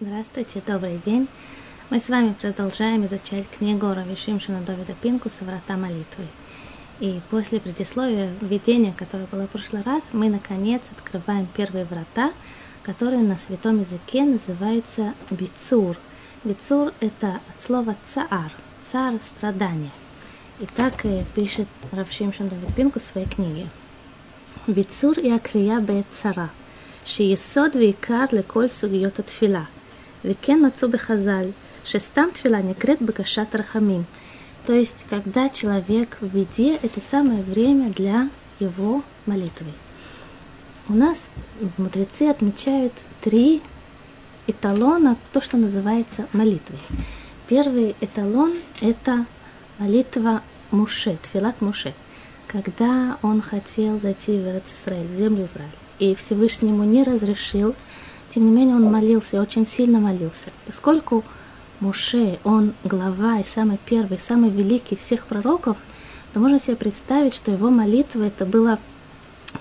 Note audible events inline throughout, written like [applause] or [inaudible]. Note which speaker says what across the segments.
Speaker 1: Здравствуйте, добрый день! Мы с вами продолжаем изучать книгу Рави Шимшина Довида Пинкуса «Врата молитвы». И после предисловия, введения, которое было в прошлый раз, мы, наконец, открываем первые врата, которые на святом языке называются бицур. Бицур – это от слова цаар, цар – страдание. И так и пишет Рав Шимшин Довид Пинкус в своей книге. Бицур и акрия бе цара, שהיא יסוד ועיקר לכל סוגי התפילה – וכן מצאו בחז״ל, שסתם תפילה נקראת בקשת רחמים. То есть, когда человек в беде, это самое время для его молитвы. У нас мудрецы отмечают три эталона, то, что называется молитвой. Первый эталон – это молитва Моше, תפילת משה, когда он хотел зайти в Израиль, в землю Израиль, и Всевышний ему не разрешил – тем не менее он молился, очень сильно молился. Поскольку Муше, он глава и самый первый, самый великий всех пророков, то можно себе представить, что его молитва это было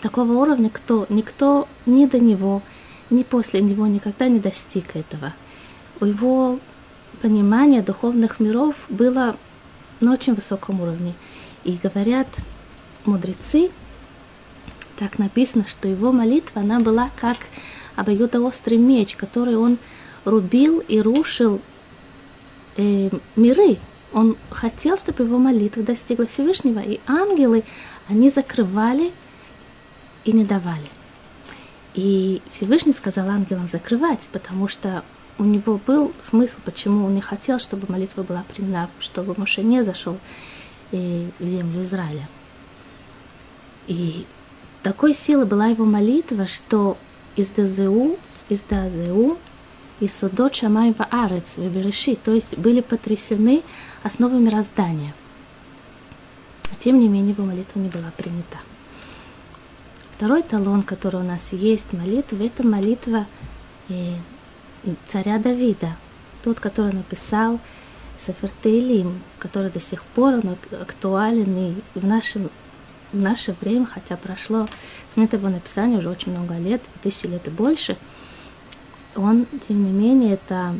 Speaker 1: такого уровня, кто никто ни до него, ни после него никогда не достиг этого. У его понимания духовных миров было на очень высоком уровне. И говорят, мудрецы, так написано, что его молитва, она была как обоюдоострый меч, который он рубил и рушил э, миры. Он хотел, чтобы его молитва достигла Всевышнего, и ангелы, они закрывали и не давали. И Всевышний сказал ангелам закрывать, потому что у него был смысл, почему он не хотел, чтобы молитва была принята, чтобы Моше не зашел э, в землю Израиля. И такой силы была его молитва, что из Дазеу, из Дазеу, из Судот Шамай Арец, Вебереши, то есть были потрясены основы мироздания. Тем не менее, его молитва не была принята. Второй талон, который у нас есть, молитва, это молитва э, царя Давида, тот, который написал Сефер Тейлим, который до сих пор он актуален и в нашем в наше время, хотя прошло с момента его написания уже очень много лет, тысячи лет и больше, он, тем не менее, это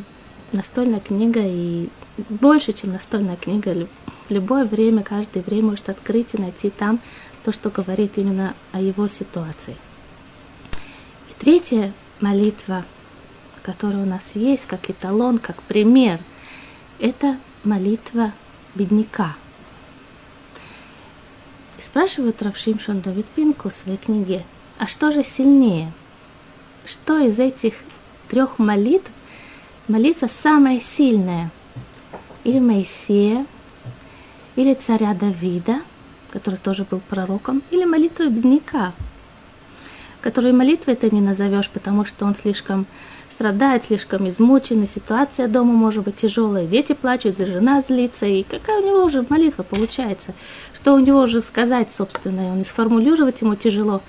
Speaker 1: настольная книга и больше, чем настольная книга. В любое время, каждое время может открыть и найти там то, что говорит именно о его ситуации. И третья молитва, которая у нас есть, как эталон, как пример, это молитва бедняка – и спрашивает Равшимшон Давид Пинку в своей книге, а что же сильнее? Что из этих трех молитв молитва самая сильная? Или Моисея, или царя Давида, который тоже был пророком, или молитва бедняка, которую молитвой ты не назовешь, потому что он слишком страдает, слишком измучен, и ситуация дома может быть тяжелая, дети плачут, жена злится, и какая у него уже молитва получается, что у него уже сказать, собственно, он и сформулировать ему тяжело,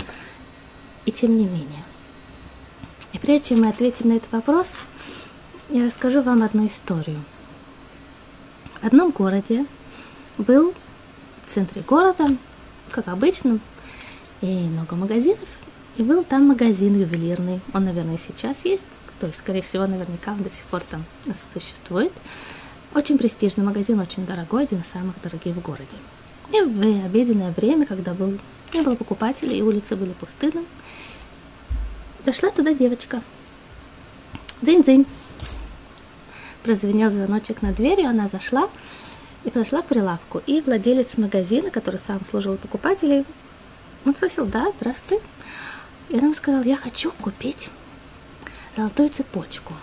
Speaker 1: и тем не менее. И прежде чем мы ответим на этот вопрос, я расскажу вам одну историю. В одном городе был в центре города, как обычно, и много магазинов, и был там магазин ювелирный. Он, наверное, сейчас есть. То есть, скорее всего, наверняка он до сих пор там существует. Очень престижный магазин, очень дорогой, один из самых дорогих в городе. И в обеденное время, когда был, не было покупателей, и улицы были пустыны, зашла туда девочка. Дынь-дынь. Прозвенел звоночек на двери, она зашла и подошла к прилавку. И владелец магазина, который сам служил покупателей, он спросил, да, здравствуй. И он сказал, я хочу купить золотую цепочку.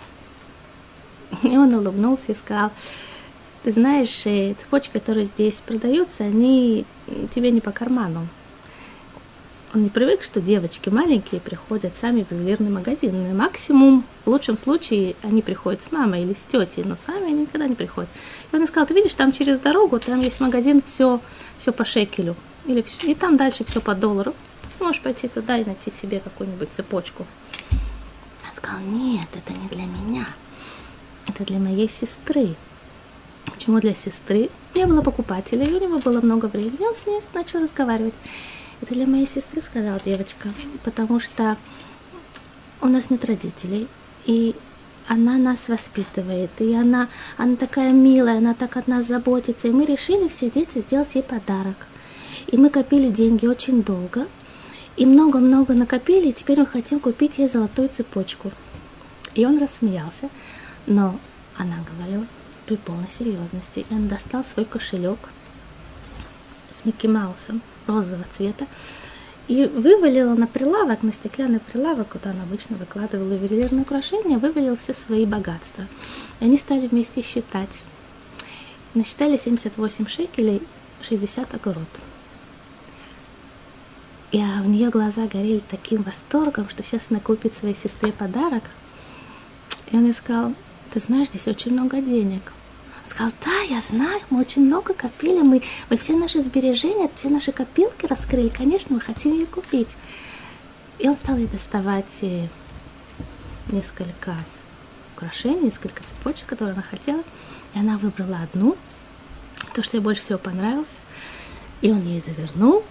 Speaker 1: И он улыбнулся и сказал, ты знаешь, э, цепочки, которые здесь продаются, они тебе не по карману. Он не привык, что девочки маленькие приходят сами в ювелирный магазин. максимум, в лучшем случае, они приходят с мамой или с тетей, но сами они никогда не приходят. И он сказал, ты видишь, там через дорогу, там есть магазин, все, все по шекелю. Или и там дальше все по доллару. Можешь пойти туда и найти себе какую-нибудь цепочку сказал, нет, это не для меня, это для моей сестры. Почему для сестры? Не было покупателей, у него было много времени, он с ней начал разговаривать. Это для моей сестры, сказала девочка, потому что у нас нет родителей, и она нас воспитывает, и она, она такая милая, она так от нас заботится. И мы решили все дети сделать ей подарок. И мы копили деньги очень долго, и много-много накопили, и теперь мы хотим купить ей золотую цепочку. И он рассмеялся, но она говорила при полной серьезности. И он достал свой кошелек с Микки Маусом розового цвета, и вывалила на прилавок, на стеклянный прилавок, куда он обычно выкладывал ювелирные украшения, вывалил все свои богатства. И они стали вместе считать. Насчитали 78 шекелей, 60 огород. И а у нее глаза горели таким восторгом, что сейчас она купит своей сестре подарок. И он ей сказал, ты знаешь, здесь очень много денег сказал, да, я знаю, мы очень много копили, мы, мы все наши сбережения, все наши копилки раскрыли, конечно, мы хотим ее купить. И он стал ей доставать э, несколько украшений, несколько цепочек, которые она хотела. И она выбрала одну, то, что ей больше всего понравилось. И он ей завернул,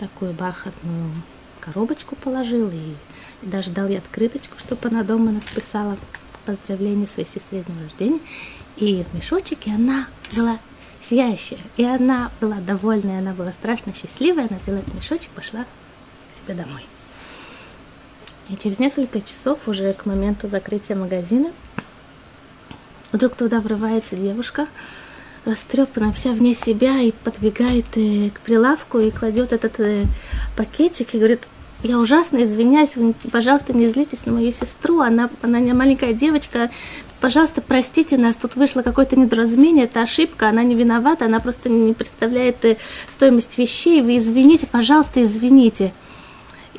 Speaker 1: такую бархатную коробочку положил и, и даже дал ей открыточку, чтобы она дома написала поздравление своей сестре с днем рождения. И в мешочке она была сияющая. И она была довольная, она была страшно счастливая. Она взяла этот мешочек, пошла к себе домой. И через несколько часов, уже к моменту закрытия магазина, вдруг туда врывается девушка, растрепанная вся вне себя, и подбегает э, к прилавку и кладет этот э, пакетик и говорит, я ужасно извиняюсь, вы, пожалуйста, не злитесь на мою сестру, она, она не маленькая девочка, пожалуйста, простите нас, тут вышло какое-то недоразумение, это ошибка, она не виновата, она просто не представляет э, стоимость вещей, вы извините, пожалуйста, извините.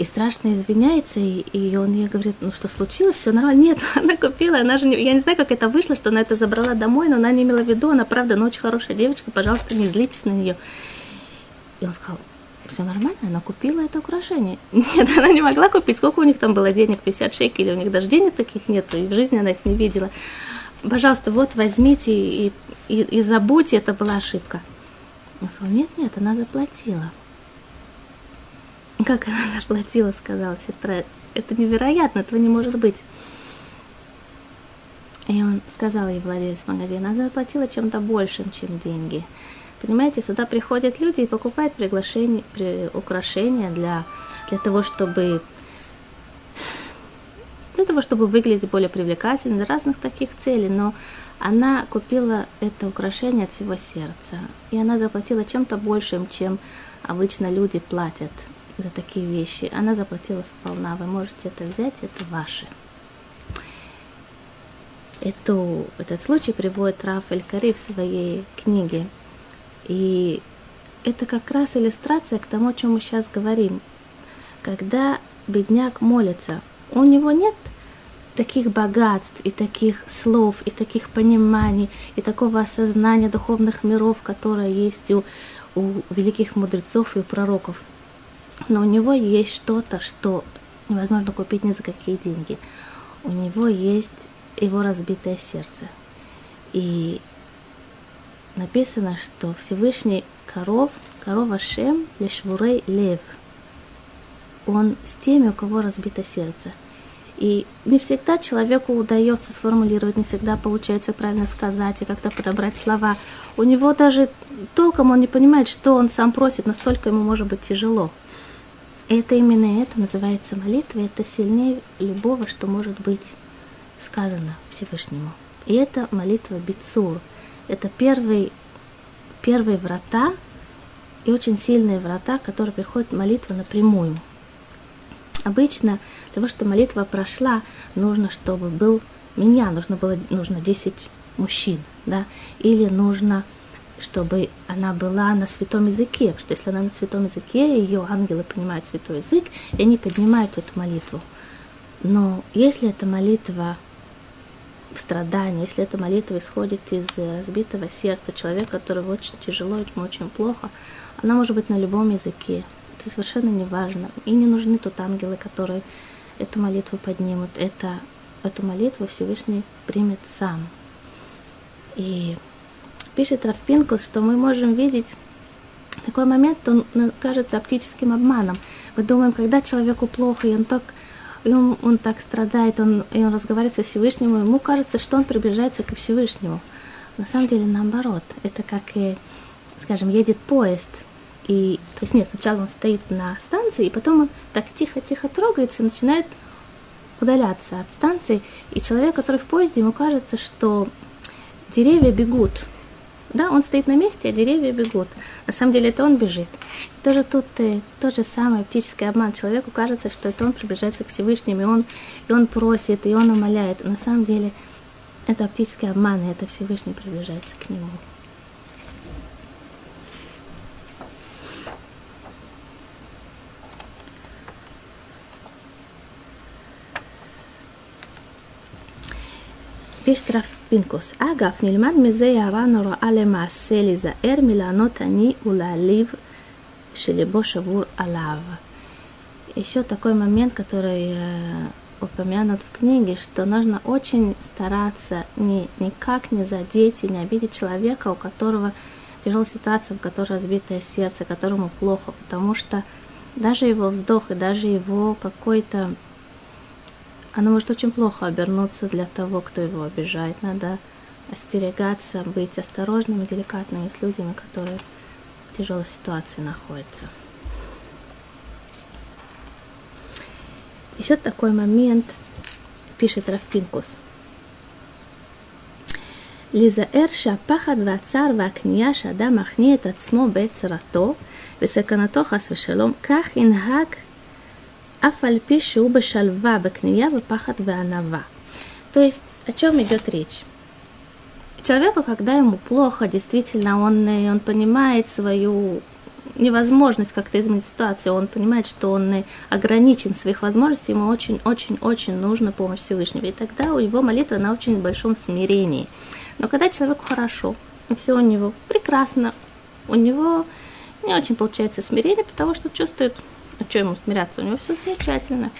Speaker 1: И страшно извиняется, и, и он ей говорит, ну что случилось, все нормально. Нет, [laughs] она купила, она же, не, я не знаю, как это вышло, что она это забрала домой, но она не имела в виду, она правда, ну очень хорошая девочка, пожалуйста, не злитесь на нее. И он сказал, все нормально, она купила это украшение. [laughs] Нет, она не могла купить. Сколько у них там было денег? 50 шекелей. У них даже денег таких нет, и в жизни она их не видела. Пожалуйста, вот возьмите и, и, и забудьте, это была ошибка. Он сказал, нет, нет, она заплатила. Как она заплатила, сказала сестра. Это невероятно, этого не может быть. И он сказал ей, владелец магазина, она заплатила чем-то большим, чем деньги. Понимаете, сюда приходят люди и покупают приглашения, при, украшения для, для того, чтобы для того, чтобы выглядеть более привлекательно, для разных таких целей, но она купила это украшение от всего сердца, и она заплатила чем-то большим, чем обычно люди платят за такие вещи. Она заплатила сполна, вы можете это взять, это ваше. Эту, этот случай приводит Рафаэль Кари в своей книге и это как раз иллюстрация к тому, о чем мы сейчас говорим. Когда бедняк молится, у него нет таких богатств и таких слов, и таких пониманий, и такого осознания духовных миров, которое есть у, у великих мудрецов и у пророков. Но у него есть что-то, что невозможно купить ни за какие деньги. У него есть его разбитое сердце. И написано, что Всевышний коров, корова Шем, лешвурей лев. Он с теми, у кого разбито сердце. И не всегда человеку удается сформулировать, не всегда получается правильно сказать и как-то подобрать слова. У него даже толком он не понимает, что он сам просит, настолько ему может быть тяжело. Это именно это называется молитва, это сильнее любого, что может быть сказано Всевышнему. И это молитва Бицур – это первые, первые врата и очень сильные врата, которые приходят молитва напрямую. Обычно для того, чтобы молитва прошла, нужно, чтобы был меня, нужно было нужно 10 мужчин, да, или нужно, чтобы она была на святом языке, что если она на святом языке, ее ангелы понимают святой язык, и они поднимают эту молитву. Но если эта молитва в страдании, если эта молитва исходит из разбитого сердца человека, которого очень тяжело, ему очень плохо, она может быть на любом языке. Это совершенно не важно. И не нужны тут ангелы, которые эту молитву поднимут. Это, эту молитву Всевышний примет сам. И пишет Равпинкус, что мы можем видеть такой момент, он кажется оптическим обманом. Мы думаем, когда человеку плохо, и он так и он, он так страдает, он, и он разговаривает со Всевышним, ему кажется, что он приближается к Всевышнему. На самом деле наоборот. Это как, скажем, едет поезд, и, то есть нет, сначала он стоит на станции, и потом он так тихо-тихо трогается и начинает удаляться от станции. И человек, который в поезде, ему кажется, что деревья бегут. Да, он стоит на месте, а деревья бегут. На самом деле это он бежит. Тоже тут э, тот же самый оптический обман. Человеку кажется, что это он приближается к Всевышнему, и он, и он просит, и он умоляет. На самом деле это оптический обман, и это Всевышний приближается к нему. פשט רב פינקוס. אגב, נלמד מזה הערה נוראה למעשה להיזהר מלענות עני ולהעליב שלבו שבור עליו. Еще такой момент, который э, упомянут в книге, что нужно очень стараться ни, никак не задеть и не обидеть человека, у которого тяжелая ситуация, у которого разбитое сердце, которому плохо, потому что даже его вздох и даже его какой-то оно может очень плохо обернуться для того, кто его обижает. Надо остерегаться, быть осторожными, деликатными с людьми, которые в тяжелой ситуации находятся. Еще такой момент, пишет Равпинкус. להיזהר שהפחד והצער והכניעה שאדם מכניע את עצמו בעת צרתו וסכנתו חס ושלום, כך ינהג аф альпи шуба шальва бакния пахат веанава. То есть, о чем идет речь? Человеку, когда ему плохо, действительно, он, э, он понимает свою невозможность как-то изменить ситуацию, он понимает, что он э, ограничен в своих возможностях, ему очень-очень-очень нужна помощь Всевышнего. И тогда у его молитва на очень большом смирении. Но когда человеку хорошо, все у него прекрасно, у него не очень получается смирение, потому что чувствует, а что ему смиряться? У него все замечательно.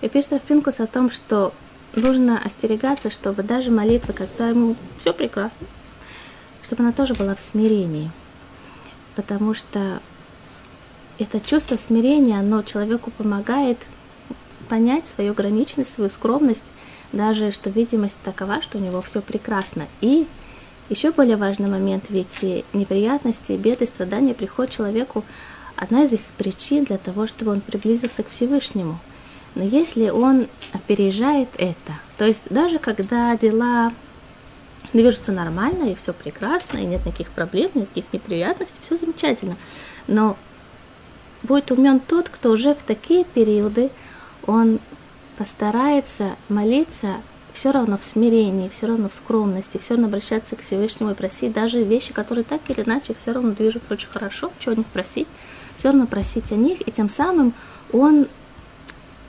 Speaker 1: И пишет Пинкус о том, что нужно остерегаться, чтобы даже молитва, когда ему все прекрасно, чтобы она тоже была в смирении. Потому что это чувство смирения, оно человеку помогает понять свою ограниченность, свою скромность, даже что видимость такова, что у него все прекрасно. И еще более важный момент, ведь неприятности, беды, страдания приходят человеку одна из их причин для того, чтобы он приблизился к Всевышнему. Но если он опережает это, то есть даже когда дела движутся нормально, и все прекрасно, и нет никаких проблем, никаких неприятностей, все замечательно, но будет умен тот, кто уже в такие периоды, он постарается молиться все равно в смирении, все равно в скромности, все равно обращаться к Всевышнему и просить даже вещи, которые так или иначе все равно движутся очень хорошо, чего них просить, все равно просить о них, и тем самым он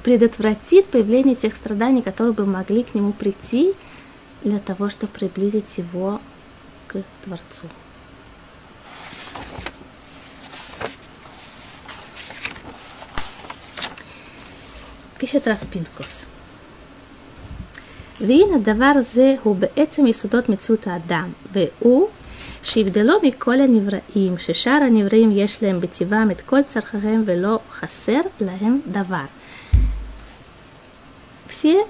Speaker 1: предотвратит появление тех страданий, которые бы могли к нему прийти для того, чтобы приблизить его к Творцу. פשט רב פינקוס. והנה דבר זה הוא בעצם יסודות מציאות האדם, והוא שיבדלו מכל הנבראים, ששאר הנבראים יש להם בטבעם את כל צרכיהם ולא חסר להם דבר. Все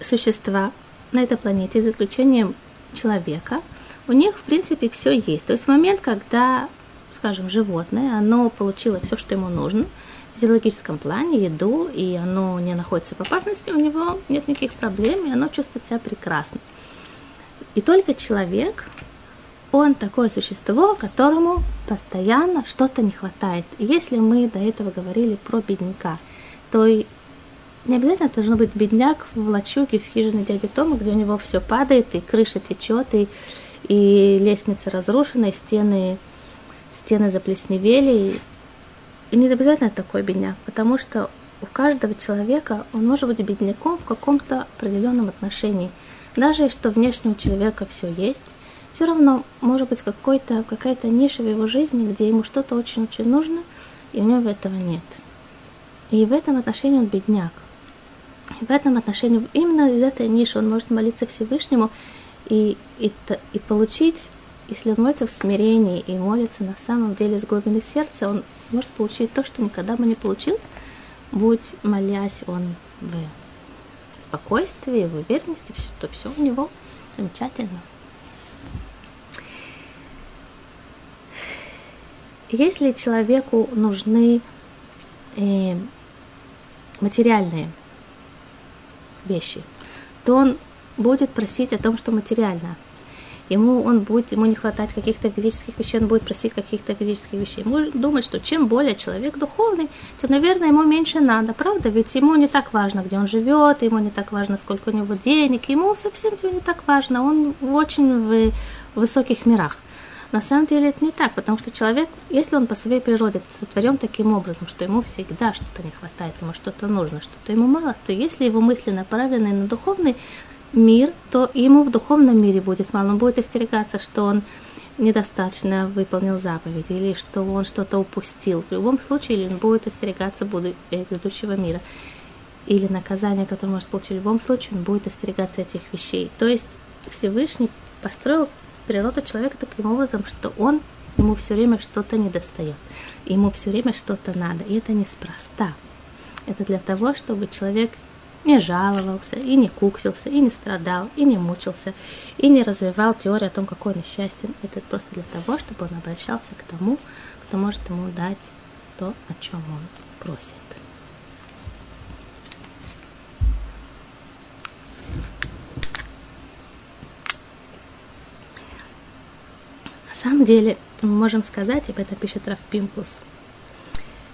Speaker 1: существа на этой планете, за исключением человека, у них, в принципе, все есть. То есть в момент, когда, скажем, животное, оно получило все, что ему нужно, в физиологическом плане, еду, и оно не находится в опасности, у него нет никаких проблем, и оно чувствует себя прекрасно. И только человек, он такое существо, которому постоянно что-то не хватает. И если мы до этого говорили про бедняка, то не обязательно должно быть бедняк в лачуге, в хижине дяди Тома, где у него все падает, и крыша течет, и, и лестница разрушена, и стены, стены заплесневели. И, и не обязательно такой бедняк, потому что у каждого человека он может быть бедняком в каком-то определенном отношении. Даже что внешне у человека все есть, все равно может быть какой-то, какая-то ниша в его жизни, где ему что-то очень-очень нужно, и у него этого нет. И в этом отношении он бедняк. И в этом отношении, именно из этой ниши он может молиться Всевышнему и, и, и получить, если он молится в смирении и молится на самом деле с глубины сердца, он может получить то, что никогда бы не получил, будь молясь он в спокойствии, в уверенности, что все у него замечательно. Если человеку нужны э, материальные вещи, то он будет просить о том, что материально. Ему он будет, ему не хватать каких-то физических вещей, он будет просить каких-то физических вещей. Ему думать, что чем более человек духовный, тем, наверное, ему меньше надо, правда? Ведь ему не так важно, где он живет, ему не так важно, сколько у него денег, ему совсем все не так важно, он очень в высоких мирах. На самом деле это не так, потому что человек, если он по своей природе сотворен таким образом, что ему всегда что-то не хватает, ему что-то нужно, что-то ему мало, то если его мысли направлены на духовный мир, то ему в духовном мире будет мало. Он будет остерегаться, что он недостаточно выполнил заповеди или что он что-то упустил. В любом случае, или он будет остерегаться грядущего э, мира. Или наказание, которое может получить в любом случае, он будет остерегаться этих вещей. То есть Всевышний построил природу человека таким образом, что он ему все время что-то недостает, ему все время что-то надо, и это неспроста. Это для того, чтобы человек не жаловался, и не куксился, и не страдал, и не мучился, и не развивал теорию о том, какой он несчастен. Это просто для того, чтобы он обращался к тому, кто может ему дать то, о чем он просит. самом деле, мы можем сказать, об этом пишет Раф Пимпус,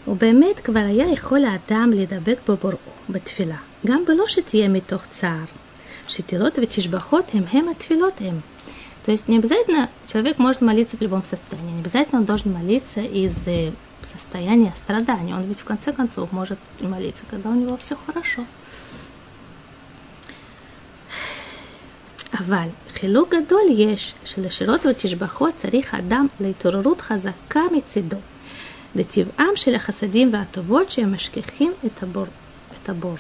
Speaker 1: ובאמת כבר היה יכול האדם להידבק בבוראו בתפילה, גם בלא שתהיה מתוך צער, שתהילות ותשבחות הם הם התפילות הם. То есть не обязательно человек может молиться в любом состоянии, не обязательно он должен молиться из состояния страдания. Он ведь в конце концов может молиться, когда у него все хорошо. אבל חילוק גדול יש שלשירות ותשבחות צריך אדם להתעוררות חזקה מצידו, לטבעם של החסדים והטובות שהם משכיחים את, הבור, את הבורא.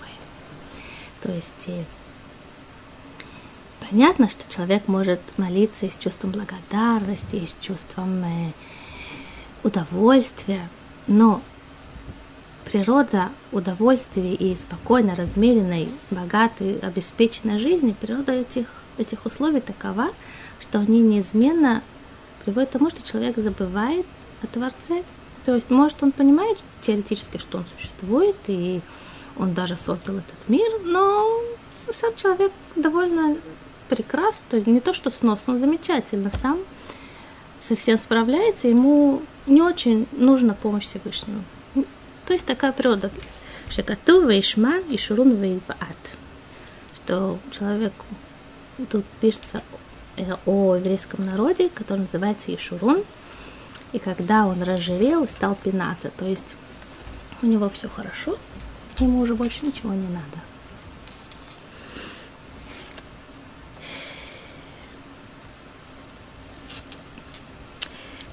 Speaker 1: То есть понятно, что человек может молиться и с чувством благодарности, и с чувством э, удовольствия, но природа удовольствия и спокойно размеренной, богатой, обеспеченной жизни, природа этих этих условий такова, что они неизменно приводят к тому, что человек забывает о Творце. То есть, может, он понимает теоретически, что он существует, и он даже создал этот мир, но сам человек довольно прекрасен, то есть не то, что сносно, он замечательно сам совсем справляется, ему не очень нужна помощь Всевышнего. То есть такая природа. Шекату вейшман и шурун вейбаат. Что человек тут пишется э, о еврейском народе, который называется Ишурун. И когда он разжирел и стал пинаться, то есть у него все хорошо, ему уже больше ничего не надо.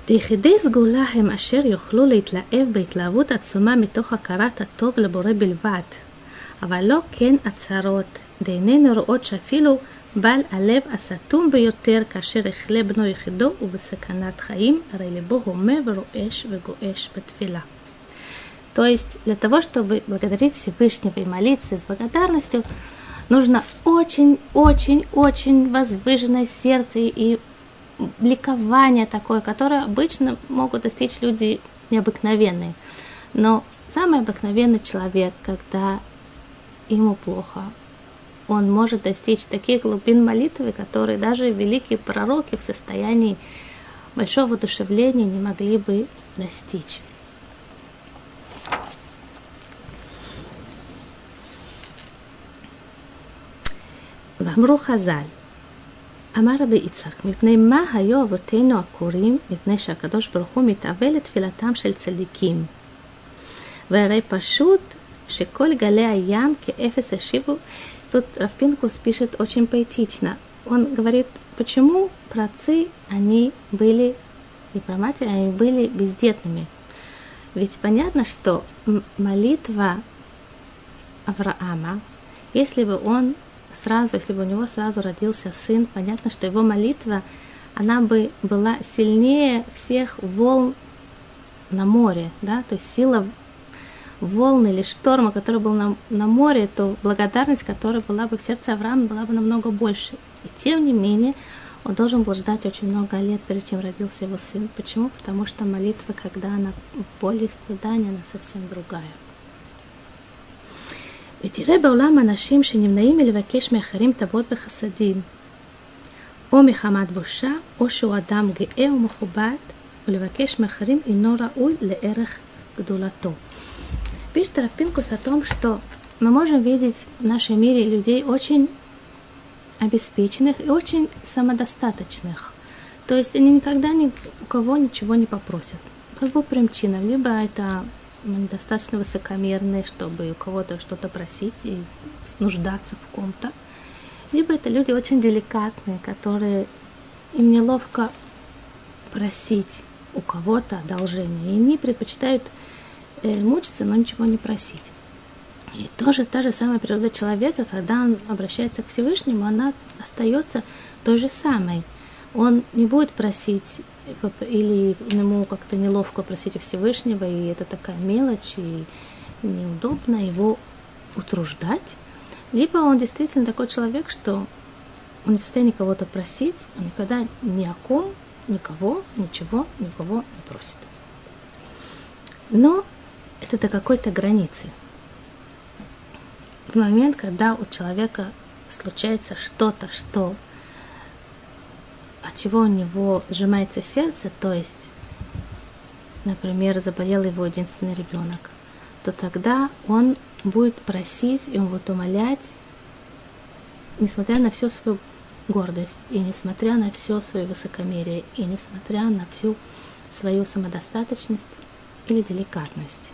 Speaker 1: ליחידי סגולה הם אשר יוכלו להתלהב בהתלהבות עצומה מתוך הכרת הטוב לבורא בלבד, אבל לא כן הצהרות, דהננו רואות שאפילו בעל הלב הסתום ביותר כאשר יחלה בנו יחידו ובסכנת חיים, הרי ליבו הומה ורועש וגועש בתפילה. То есть для того, чтобы благодарить Всевышнего и молиться с благодарностью, нужно очень-очень-очень возвышенное сердце и ликование такое, которое обычно могут достичь люди необыкновенные. Но самый обыкновенный человек, когда ему плохо, он может достичь таких глубин молитвы, которые даже великие пророки в состоянии большого одушевления не могли бы достичь. ואמרו חז"ל, אמר רבי יצחק, מפני מה היו אבותינו הקוראים? מפני שהקדוש ברוך הוא מתאווה לתפילתם של צדיקים. והרי פשוט שכל גלי הים כאפס השיבו Тут Равпинкус пишет очень поэтично. Он говорит, почему працы, они были, и праматери, они были бездетными. Ведь понятно, что молитва Авраама, если бы он сразу, если бы у него сразу родился сын, понятно, что его молитва, она бы была сильнее всех волн на море, да, то есть сила волны или шторма, который был на, на море, то благодарность, которая была бы в сердце Авраама, была бы намного больше. И тем не менее, он должен был ждать очень много лет, прежде чем родился его сын. Почему? Потому что молитва, когда она в боли и страдании, она совсем другая. ותראה בעולם אנשים שנמנעים מלבקש מאחרים תבות וחסדים, או מחמת בושה, או שהוא אדם גאה ומכובד, ולבקש מאחרים אינו ראוי לערך гдулато. Пишет Рафпинкус о том, что мы можем видеть в нашем мире людей очень обеспеченных и очень самодостаточных. То есть они никогда ни у кого ничего не попросят. Как бы примчинов, либо это достаточно высокомерные, чтобы у кого-то что-то просить и нуждаться в ком-то. Либо это люди очень деликатные, которые им неловко просить у кого-то одолжение. И они предпочитают мучиться, но ничего не просить. И тоже та же самая природа человека, когда он обращается к Всевышнему, она остается той же самой. Он не будет просить или ему как-то неловко просить у Всевышнего, и это такая мелочь, и неудобно его утруждать. Либо он действительно такой человек, что он не в состоянии кого-то просить, он никогда ни о ком, никого, ничего, никого не просит. Но это до какой-то границы. В момент, когда у человека случается что-то, что от чего у него сжимается сердце, то есть, например, заболел его единственный ребенок, то тогда он будет просить и он будет умолять, несмотря на всю свою гордость, и несмотря на все свое высокомерие, и несмотря на всю свою самодостаточность или деликатность.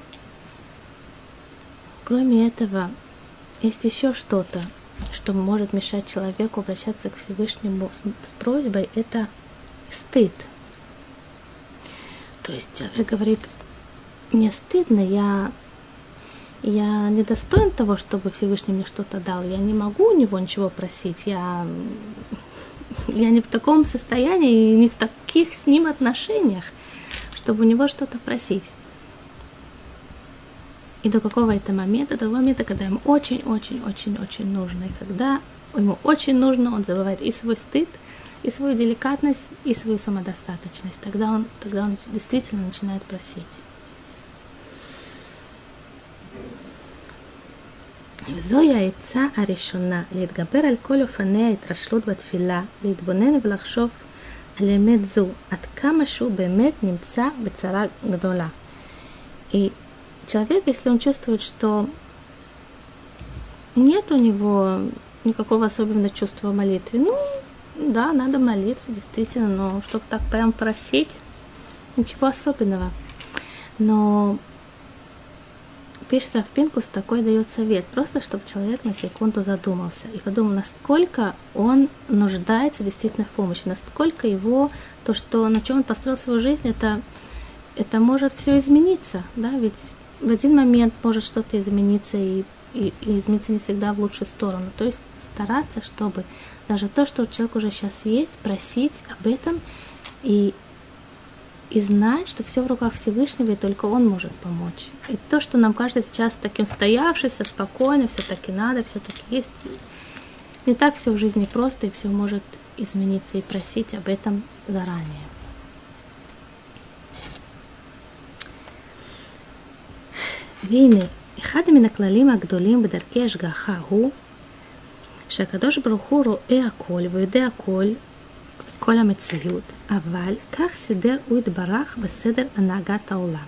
Speaker 1: Кроме этого, есть еще что-то, что может мешать человеку обращаться к Всевышнему с, просьбой, это стыд. То есть человек говорит, мне стыдно, я, я не достоин того, чтобы Всевышний мне что-то дал, я не могу у него ничего просить, я, я не в таком состоянии и не в таких с ним отношениях, чтобы у него что-то просить И до какого это момента? До того момента, когда ему очень-очень-очень-очень нужно. И когда ему очень нужно, он забывает и свой стыд, и свою деликатность, и свою самодостаточность. Тогда он, тогда он действительно начинает просить. וזוהי העצה הראשונה, להתגבר על כל אופני ההתרשלות בתפילה, להתבונן ולחשוב על אמת זו, עד כמה שהוא באמת נמצא בצרה גדולה. И человек, если он чувствует, что нет у него никакого особенного чувства молитвы, ну, да, надо молиться, действительно, но чтобы так прям просить, ничего особенного. Но пишет Равпинкус такой дает совет, просто чтобы человек на секунду задумался и подумал, насколько он нуждается действительно в помощи, насколько его, то, что, на чем он построил свою жизнь, это, это может все измениться, да, ведь в один момент может что-то измениться и, и, и измениться не всегда в лучшую сторону. То есть стараться, чтобы даже то, что у человека уже сейчас есть, просить об этом и, и знать, что все в руках Всевышнего, и только Он может помочь. И то, что нам кажется сейчас таким стоявшимся, спокойно, все-таки надо, все-таки есть. Не так все в жизни просто, и все может измениться, и просить об этом заранее. והנה, אחד מן הכללים הגדולים בדרכי השגחה הוא שהקדוש ברוך הוא רואה הכל ויודע הכל, כל המציאות, אבל כך סידר הוא יתברך בסדר הנהגת העולם.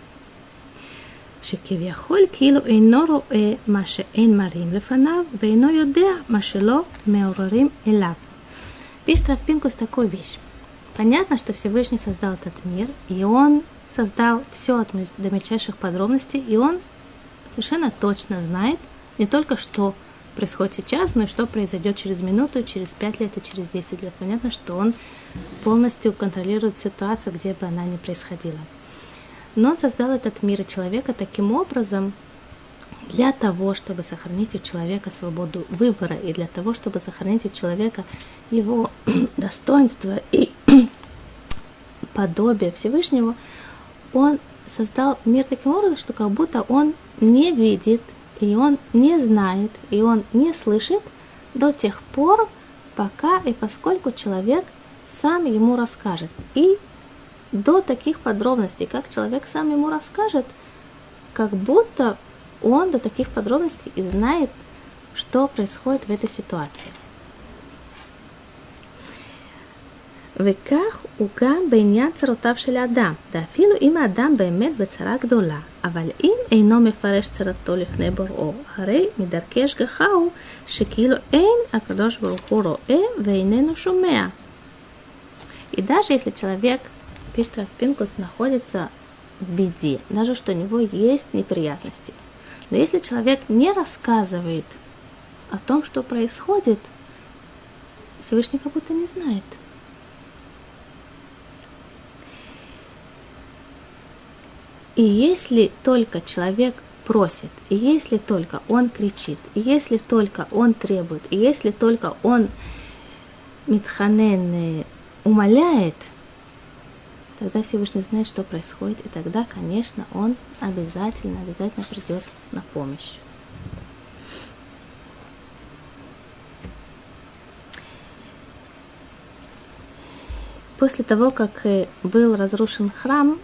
Speaker 1: שכביכול כאילו אינו רואה מה שאין מראים לפניו, ואינו יודע מה שלא מעוררים אליו. Пишет Равпинкус такую вещь. Понятно, что Всевышний создал этот мир, и он создал все до мельчайших подробностей, и он совершенно точно знает не только, что происходит сейчас, но и что произойдет через минуту, через 5 лет и через 10 лет. Понятно, что он полностью контролирует ситуацию, где бы она ни происходила. Но он создал этот мир и человека таким образом, для того, чтобы сохранить у человека свободу выбора и для того, чтобы сохранить у человека его [clears throat] достоинство и [clears throat] подобие Всевышнего, он создал мир таким образом, что как будто он не видит, и он не знает, и он не слышит до тех пор, пока и поскольку человек сам ему расскажет. И до таких подробностей, как человек сам ему расскажет, как будто он до таких подробностей и знает, что происходит в этой ситуации. וכך הוא גם בעניין צרותיו של האדם, ואפילו אם האדם באמת בצרה גדולה, אבל אם אינו מפרש צרתו לפני בוראו, הרי מדרכי השגחה הוא שכאילו אין הקדוש ברוך הוא רואה ואיננו שומע. И даже если человек, пишет Рафпинкус, находится в беде, даже что у него есть неприятности, но если человек не рассказывает о том, что происходит, Всевышний как будто не знает – И если только человек просит, и если только он кричит, и если только он требует, и если только он Митханен умоляет, тогда Всевышний знает, что происходит, и тогда, конечно, он обязательно, обязательно придет на помощь. После того, как э, был разрушен храм,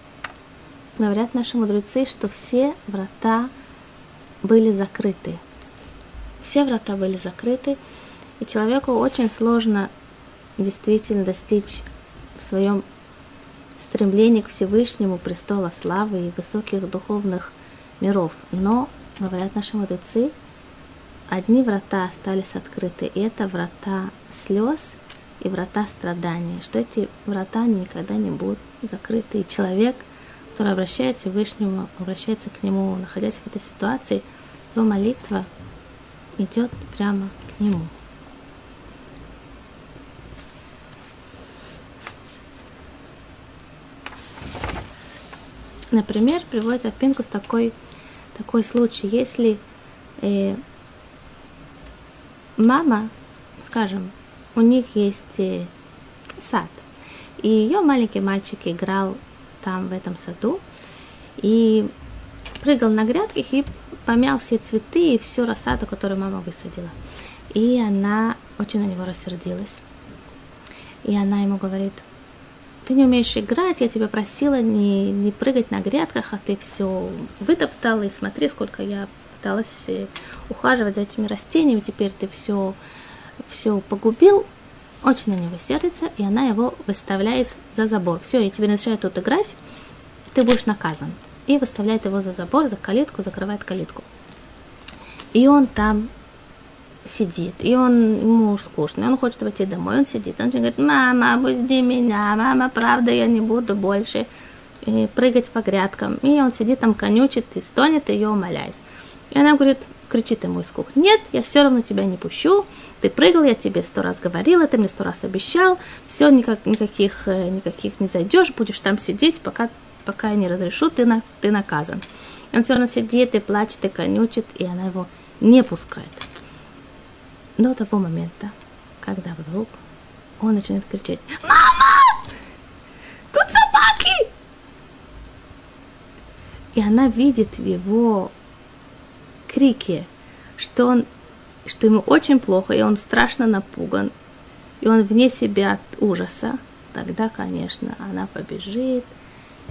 Speaker 1: говорят наши мудрецы, что все врата были закрыты. Все врата были закрыты, и человеку очень сложно действительно достичь в своем стремлении к Всевышнему престола славы и высоких духовных миров. Но, говорят наши мудрецы, одни врата остались открыты, и это врата слез и врата страданий, что эти врата никогда не будут закрыты, и человек – который обращается к Всевышнему, обращается к Нему, находясь в этой ситуации, его молитва идет прямо к Нему. Например, приводит Апинкус такой, такой случай, если э, мама, скажем, у них есть э, сад, и ее маленький мальчик играл там, в этом саду, и прыгал на грядках и помял все цветы и всю рассаду, которую мама высадила. И она очень на него рассердилась. И она ему говорит, ты не умеешь играть, я тебя просила не, не прыгать на грядках, а ты все вытоптала, и смотри, сколько я пыталась э, ухаживать за этими растениями, теперь ты все, все погубил очень на него сердится, и она его выставляет за забор. Все, я тебе начинаю тут играть, ты будешь наказан. И выставляет его за забор, за калитку, закрывает калитку. И он там сидит, и он, ему скучно, он хочет пойти домой, он сидит, он говорит, мама, пусти меня, мама, правда, я не буду больше и прыгать по грядкам. И он сидит там, конючит, и стонет, и ее умоляет. И она говорит, кричит ему из кухни, нет, я все равно тебя не пущу, ты прыгал, я тебе сто раз говорила, ты мне сто раз обещал, все, никак, никаких, э, никаких не зайдешь, будешь там сидеть, пока, пока я не разрешу, ты, на, ты наказан. И он все равно сидит и плачет, и конючит, и она его не пускает. До того момента, когда вдруг он начинает кричать, «Мама! Тут собаки!» И она видит в его крике, что, он, что ему очень плохо, и он страшно напуган, и он вне себя от ужаса, тогда, конечно, она побежит,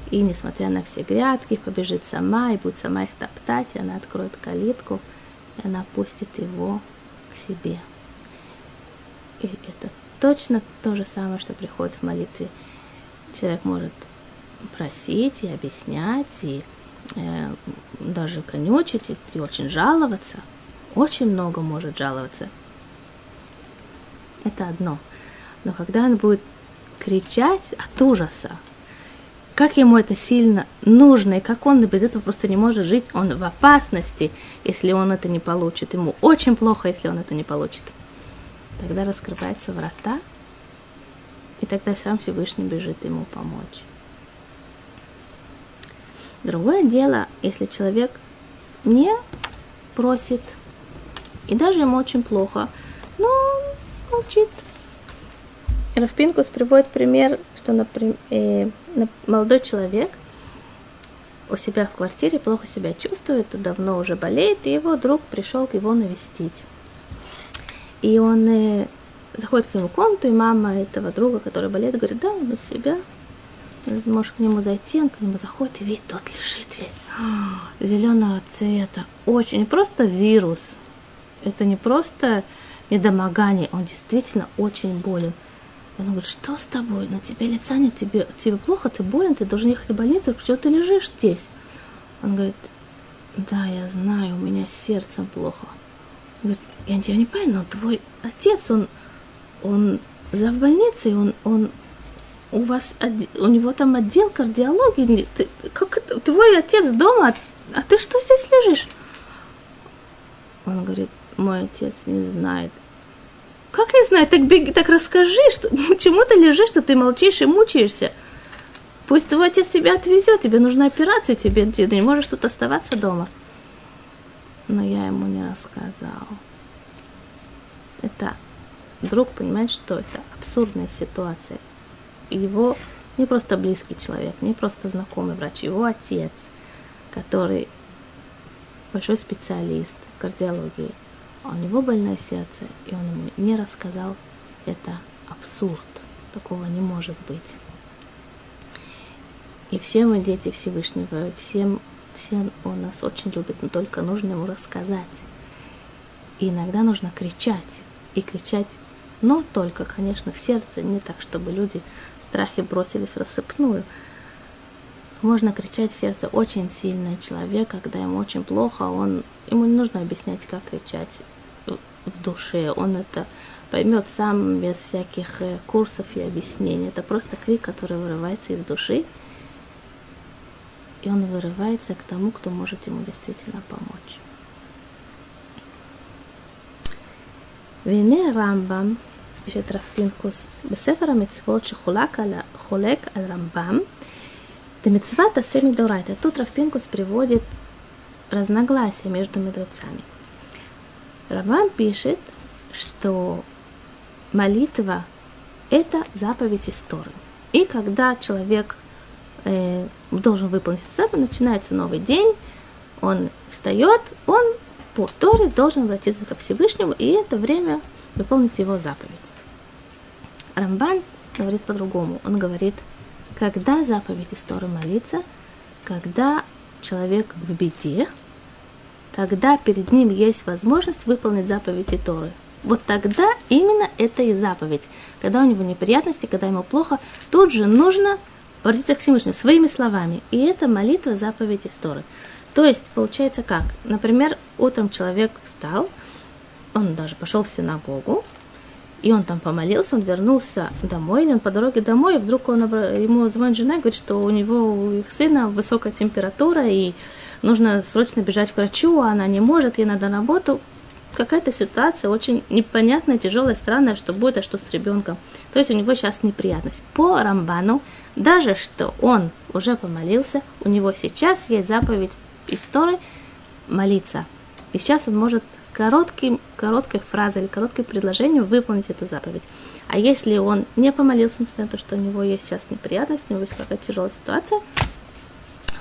Speaker 1: и, несмотря на все грядки, побежит сама, и будет сама их топтать, и она откроет калитку, и она пустит его к себе. И это точно то же самое, что приходит в молитве. Человек может просить и объяснять, и даже конючить и, и очень жаловаться. Очень много может жаловаться. Это одно. Но когда он будет кричать от ужаса, как ему это сильно нужно, и как он без этого просто не может жить, он в опасности, если он это не получит. Ему очень плохо, если он это не получит. Тогда раскрываются врата, и тогда сам Всевышний бежит ему помочь. Другое дело, если человек не просит, и даже ему очень плохо, но молчит. Рафпинкус приводит пример, что, например, э, молодой человек у себя в квартире, плохо себя чувствует, давно уже болеет, и его друг пришел его навестить. И он э, заходит к нему в комнату, и мама этого друга, который болеет, говорит, да, он у себя, можешь к нему зайти, он к нему заходит и видит, тот лежит весь зеленого цвета. Очень, не просто вирус, это не просто недомогание, он действительно очень болен. И он говорит, что с тобой? На тебе лица нет, тебе, тебе плохо, ты болен, ты должен ехать в больницу, почему ты лежишь здесь? Он говорит, да, я знаю, у меня сердцем плохо. Он говорит, я тебя не понимаю, но твой отец, он, он за в больницей, он, он у вас, у него там отдел кардиологии, ты, как твой отец дома, а ты что здесь лежишь? Он говорит, мой отец не знает. Как не знает? Так, беги, так расскажи, что, [laughs] чему ты лежишь, что ты молчишь и мучаешься. Пусть твой отец тебя отвезет, тебе нужна операция, тебе, ты не можешь тут оставаться дома. Но я ему не рассказал. Это друг понимает, что это абсурдная ситуация его не просто близкий человек, не просто знакомый врач, его отец, который большой специалист в кардиологии, а у него больное сердце, и он ему не рассказал, это абсурд, такого не может быть. И все мы дети Всевышнего, всем, всем он нас очень любит, но только нужно ему рассказать. И иногда нужно кричать, и кричать но только, конечно, в сердце, не так, чтобы люди страхе бросились в рассыпную. Можно кричать в сердце очень сильно. Человек, когда ему очень плохо, он, ему не нужно объяснять, как кричать в душе. Он это поймет сам без всяких э, курсов и объяснений. Это просто крик, который вырывается из души. И он вырывается к тому, кто может ему действительно помочь. Вене Рамбам פשט רב פינקוס, בספר המצוות שחולק על, חולק על רמב"ם, מצוות עשה מדאורייתא. Тут Равпинкус приводит разногласия между мудрецами. Рамбам пишет, что молитва – это заповедь из Торы. И когда человек э, должен выполнить заповедь, начинается новый день, он встает, он по Торе должен обратиться ко Всевышнему, и это время выполнить его заповедь. Рамбан говорит по-другому. Он говорит, когда заповедь из Торы молиться, когда человек в беде, тогда перед ним есть возможность выполнить заповеди Торы. Вот тогда именно это и заповедь. Когда у него неприятности, когда ему плохо, тут же нужно обратиться к Всевышнему своими словами. И это молитва заповеди Торы. То есть, получается как? Например, утром человек встал, он даже пошел в синагогу, и он там помолился, он вернулся домой, и он по дороге домой, и вдруг он, ему звонит жена и говорит, что у него, у их сына высокая температура, и нужно срочно бежать к врачу, а она не может, ей надо на работу. Какая-то ситуация очень непонятная, тяжелая, странная, что будет, а что с ребенком. То есть у него сейчас неприятность. По Рамбану, даже что он уже помолился, у него сейчас есть заповедь истории молиться. И сейчас он может коротким, короткой фразой или коротким предложением выполнить эту заповедь. А если он не помолился, несмотря на то, что у него есть сейчас неприятность, у него есть какая-то тяжелая ситуация,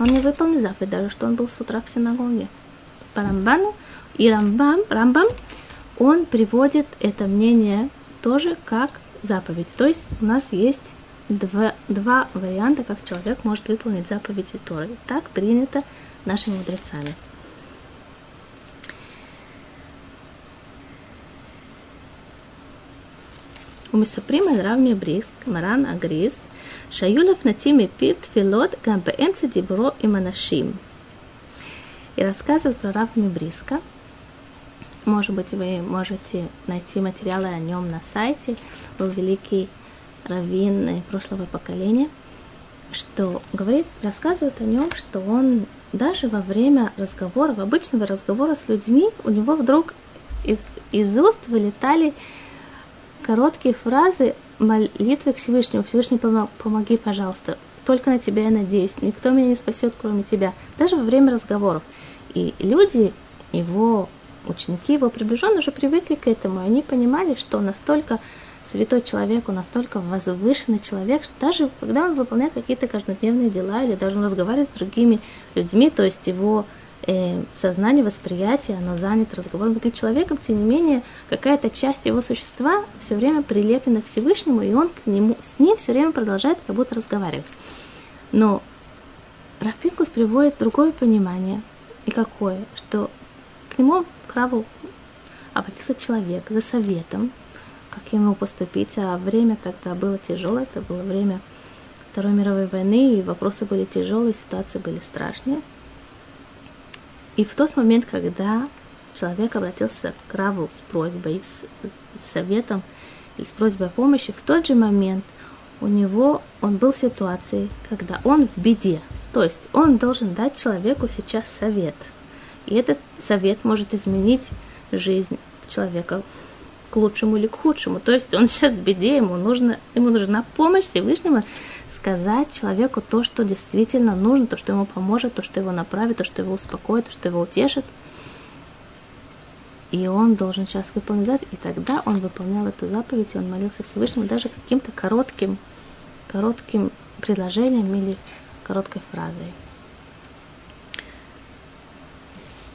Speaker 1: он не выполнил заповедь, даже что он был с утра в синагоге. По Рамбану и Рамбам, Рамбам, он приводит это мнение тоже как заповедь. То есть у нас есть два, два варианта, как человек может выполнить заповеди Торы. Так принято нашими мудрецами. ומספרים על רב מבריסק, מרן הגריס, שהיו לפנטים מפיו תפילות גם באמצע דיברו עם אנשים. И рассказывает про Рав Мибриска. Может быть, вы можете найти материалы о нем на сайте. Был великий раввин прошлого поколения, что говорит, рассказывает о нем, что он даже во время разговоров, обычного разговора с людьми, у него вдруг из, из уст вылетали короткие фразы молитвы к Всевышнему. Всевышний, помоги, пожалуйста. Только на тебя я надеюсь. Никто меня не спасет, кроме тебя. Даже во время разговоров. И люди, его ученики, его приближенные уже привыкли к этому. Они понимали, что настолько святой человек, он настолько возвышенный человек, что даже когда он выполняет какие-то каждодневные дела или даже он разговаривает с другими людьми, то есть его э, сознание, восприятие, оно занято разговором с другим человеком, тем не менее, какая-то часть его существа все время прилеплена к Всевышнему, и он к нему, с ним все время продолжает как будто разговаривать. Но Рафпинкус приводит другое понимание. И какое? Что к нему, к обратился человек за советом, как ему поступить, а время тогда было тяжелое, это было время Второй мировой войны, и вопросы были тяжелые, ситуации были страшные. И в тот момент, когда человек обратился к Раву с просьбой, с, советом или с просьбой о помощи, в тот же момент у него он был в ситуации, когда он в беде. То есть он должен дать человеку сейчас совет. И этот совет может изменить жизнь человека к лучшему или к худшему. То есть он [laughs] сейчас в беде, ему, нужно, ему нужна помощь Всевышнего сказать человеку то, что действительно нужно, то, что ему поможет, то, что его направит, то, что его успокоит, то, что его утешит. И он должен сейчас выполнить заповедь, и тогда он выполнял эту заповедь, и он молился Всевышнему даже каким-то коротким, коротким предложением или короткой фразой.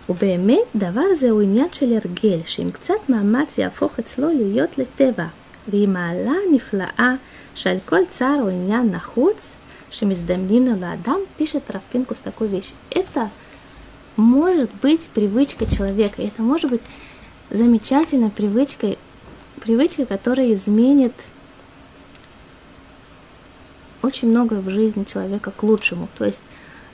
Speaker 1: ובאמת דבר זה הוא עניין של הרגל, שעם קצת מאמץ יהפוך אצלו להיות לטבע, והיא מעלה נפלאה שעל כל צער או עניין נחוץ שמזדמנים לו לאדם, пишет Равпинкус такую вещь. Это может быть привычкой человека, это может быть замечательной привычкой, привычкой, которая изменит очень многое в жизни человека к лучшему. То есть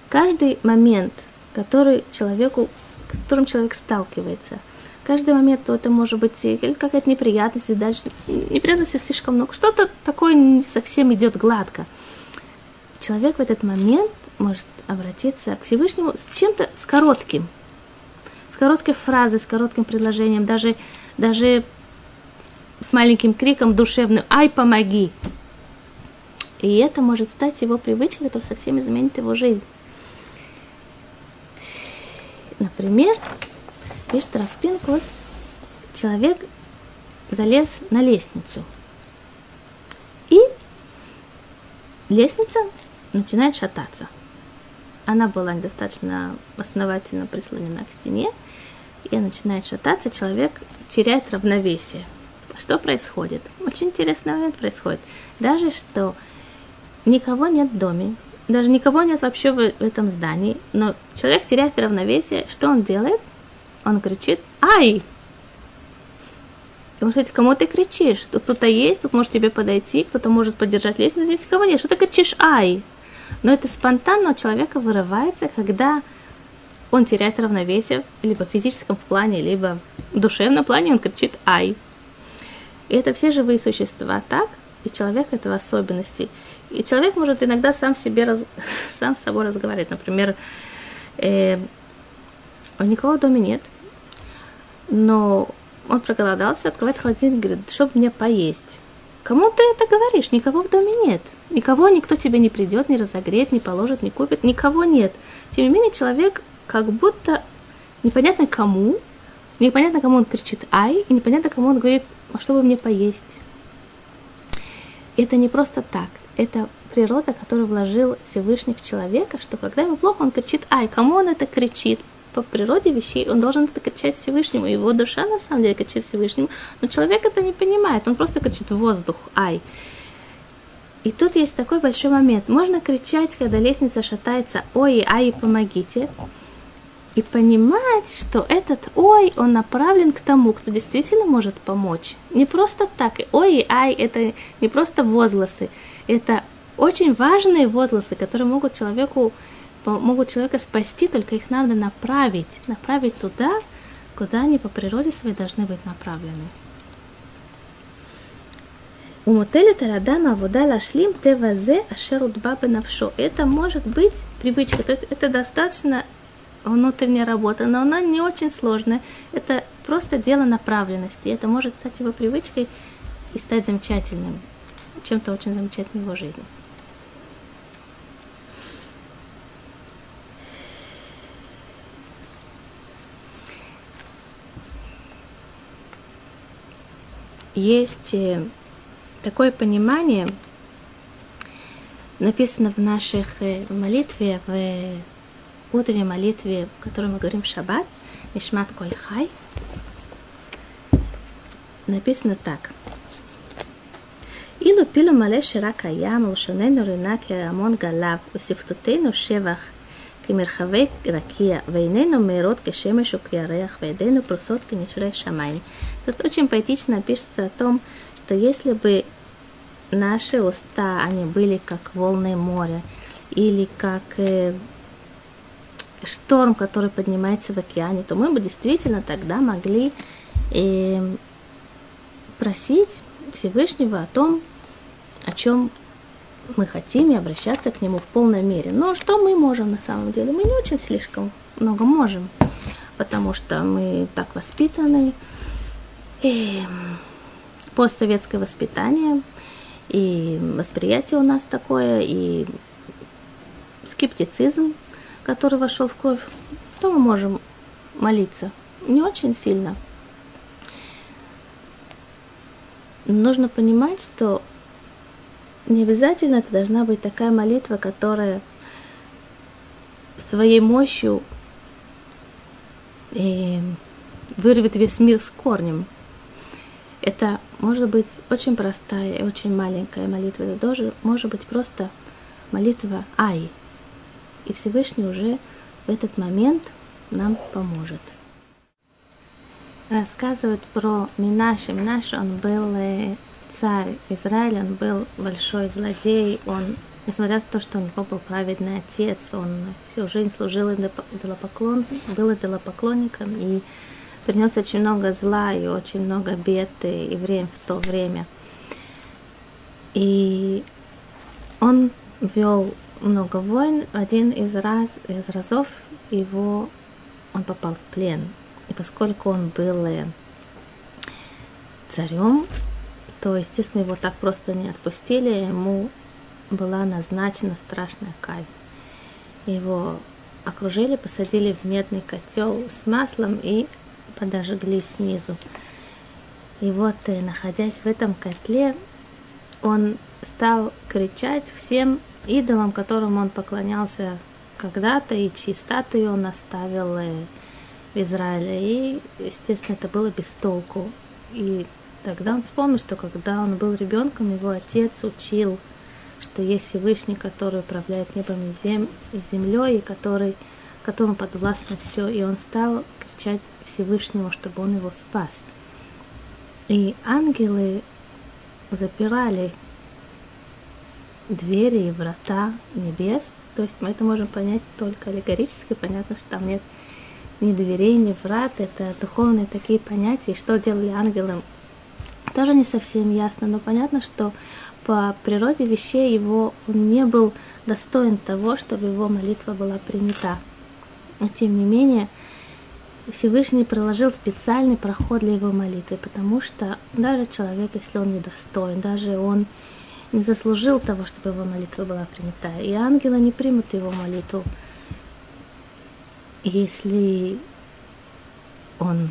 Speaker 1: каждый момент, который человеку с которым человек сталкивается. Каждый момент то это может быть какая-то неприятность, и дальше неприятностей слишком много. Что-то такое не совсем идет гладко. Человек в этот момент может обратиться к Всевышнему с чем-то, с коротким, с короткой фразой, с коротким предложением, даже, даже с маленьким криком душевным «Ай, помоги!». И это может стать его привычкой, которая совсем изменит его жизнь. Например, пишет Рафпинкус, человек залез на лестницу. И лестница начинает шататься. Она была недостаточно основательно прислонена к стене, и начинает шататься, человек теряет равновесие. Что происходит? Очень интересный момент происходит. Даже что никого нет в доме, даже никого нет вообще в, этом здании, но человек теряет равновесие, что он делает? Он кричит «Ай!» Вы сказать, кому ты кричишь? Тут кто-то есть, тут может тебе подойти, кто-то может поддержать лестницу, здесь кого нет. Что ты кричишь «Ай!» Но это спонтанно у человека вырывается, когда он теряет равновесие, либо в физическом плане, либо в душевном плане он кричит «Ай!» И это все живые существа так, и человек это в особенности. И человек может иногда сам себе раз, [laughs] сам с собой разговаривать. Например, э, у никого в доме нет, но он проголодался, открывает холодильник, говорит, чтобы мне поесть. Кому ты это говоришь? Никого в доме нет. Никого, никто тебе не придет, не разогреет, не положит, не купит. Никого нет. Тем не менее, человек как будто непонятно кому, непонятно кому он кричит «ай», и непонятно кому он говорит «а чтобы мне поесть». Это не просто так это природа, которую вложил Всевышний в человека, что когда ему плохо, он кричит «Ай!» Кому он это кричит? По природе вещей он должен это кричать Всевышнему. Его душа на самом деле кричит Всевышнему, но человек это не понимает. Он просто кричит «Воздух! Ай!» И тут есть такой большой момент. Можно кричать, когда лестница шатается «Ой, ай, помогите!» и понимать, что этот ой, он направлен к тому, кто действительно может помочь. Не просто так. Ой, ай, это не просто возгласы это очень важные возгласы, которые могут человеку могут человека спасти, только их надо направить, направить туда, куда они по природе своей должны быть направлены. У мотеля тарадама вода лашлим тевазе ашерудба бенавшо. Это может быть привычка, то есть это достаточно внутренняя работа, но она не очень сложная. Это просто дело направленности. Это может стать его привычкой и стать замечательным чем-то очень замечательным в его жизни. Есть э, такое понимание написано в наших э, молитве, в утренней молитве, в которой мы говорим шаббат, Нишмат Коль Хай, написано так. אילו פילו מלא שרק הים, ולשוננו רינה כהמון גליו, ושפתותינו שבח כמרחבי רקיע, ועינינו מהירות כשמש וכירח, וידינו פרוסות כנשרי שמיים. Тут очень поэтично пишется о том, что если бы наши уста, они были как волны моря, или как э, шторм, который поднимается в океане, то мы бы действительно тогда могли э, просить Всевышнего о том, о чем мы хотим и обращаться к нему в полной мере. Но что мы можем на самом деле? Мы не очень слишком много можем, потому что мы так воспитаны. И постсоветское воспитание, и восприятие у нас такое, и скептицизм, который вошел в кровь, то мы можем молиться не очень сильно. Нужно понимать, что не обязательно это должна быть такая молитва, которая своей мощью и вырвет весь мир с корнем. Это может быть очень простая и очень маленькая молитва. Это тоже может быть просто молитва Ай. И Всевышний уже в этот момент нам поможет. Рассказывают про Минаша. Минаша, он был э, царь Израиля, он был большой злодей, он, несмотря на то, что у него был праведный отец, он всю жизнь служил идолопоклон, был идолопоклонником и принес очень много зла и очень много бед и время в то время. И он вел много войн. Один из раз из разов его он попал в плен. И поскольку он был э, царем, то, естественно, его так просто не отпустили, ему была назначена страшная казнь. Его окружили, посадили в медный котел с маслом и подожгли снизу. И вот, э, находясь в этом котле, он стал кричать всем идолам, которым он поклонялся когда-то, и чьи статуи он оставил э, в Израиле. И, естественно, это было без толку. И Тогда он вспомнил, что когда он был ребенком, его отец учил, что есть Всевышний, который управляет небом и, зем, и землей, и который, которому подвластно все. И он стал кричать Всевышнему, чтобы он его спас. И ангелы запирали двери и врата небес. То есть мы это можем понять только аллегорически. Понятно, что там нет ни дверей, ни врат. Это духовные такие понятия. И что делали ангелы? Тоже не совсем ясно, но понятно, что по природе вещей его он не был достоин того, чтобы его молитва была принята. Но тем не менее, Всевышний проложил специальный проход для его молитвы, потому что даже человек, если он недостоин, даже он не заслужил того, чтобы его молитва была принята, и ангелы не примут его молитву, если он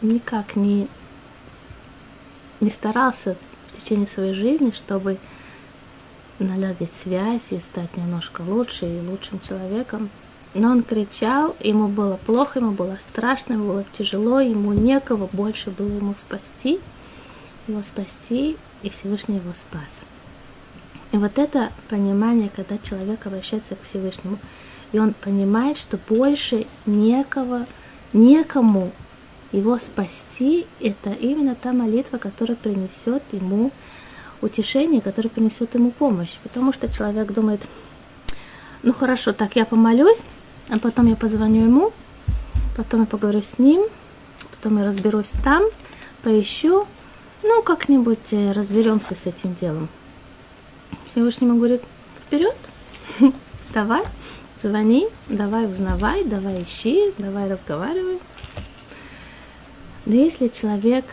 Speaker 1: никак не не старался в течение своей жизни, чтобы наладить связь и стать немножко лучше и лучшим человеком. Но он кричал, ему было плохо, ему было страшно, ему было тяжело, ему некого больше было ему спасти, его спасти, и Всевышний его спас. И вот это понимание, когда человек обращается к Всевышнему, и он понимает, что больше некого, некому его спасти, это именно та молитва, которая принесет ему утешение, которая принесет ему помощь. Потому что человек думает, ну хорошо, так я помолюсь, а потом я позвоню ему, потом я поговорю с ним, потом я разберусь там, поищу, ну как-нибудь э, разберемся с этим делом. Всевышний говорит, вперед, [laughs] давай, звони, давай узнавай, давай ищи, давай разговаривай. Но если человек